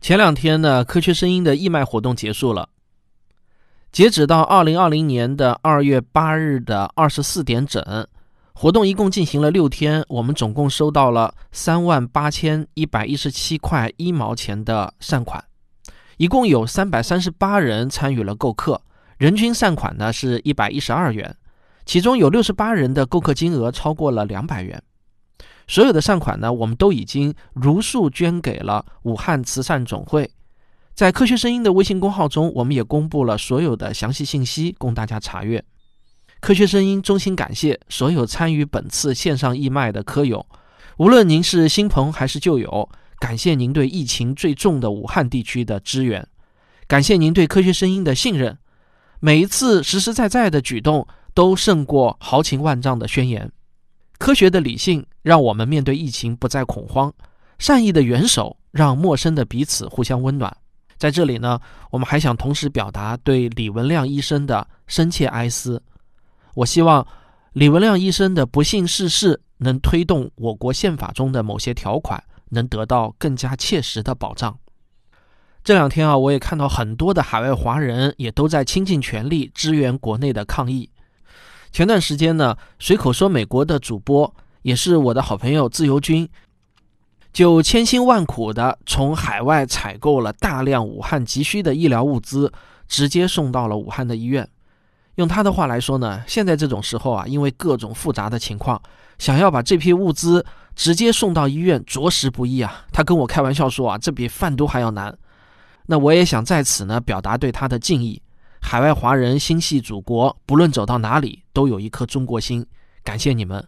前两天呢，科学声音的义卖活动结束了。截止到二零二零年的二月八日的二十四点整，活动一共进行了六天，我们总共收到了三万八千一百一十七块一毛钱的善款，一共有三百三十八人参与了购课，人均善款呢是一百一十二元，其中有六十八人的购课金额超过了两百元。所有的善款呢，我们都已经如数捐给了武汉慈善总会。在科学声音的微信公号中，我们也公布了所有的详细信息，供大家查阅。科学声音衷心感谢所有参与本次线上义卖的科友，无论您是新朋还是旧友，感谢您对疫情最重的武汉地区的支援，感谢您对科学声音的信任。每一次实实在在的举动，都胜过豪情万丈的宣言。科学的理性让我们面对疫情不再恐慌，善意的援手让陌生的彼此互相温暖。在这里呢，我们还想同时表达对李文亮医生的深切哀思。我希望李文亮医生的不幸逝世能推动我国宪法中的某些条款能得到更加切实的保障。这两天啊，我也看到很多的海外华人也都在倾尽全力支援国内的抗疫。前段时间呢，随口说美国的主播也是我的好朋友自由军，就千辛万苦的从海外采购了大量武汉急需的医疗物资，直接送到了武汉的医院。用他的话来说呢，现在这种时候啊，因为各种复杂的情况，想要把这批物资直接送到医院，着实不易啊。他跟我开玩笑说啊，这比贩毒还要难。那我也想在此呢，表达对他的敬意。海外华人心系祖国，不论走到哪里都有一颗中国心。感谢你们，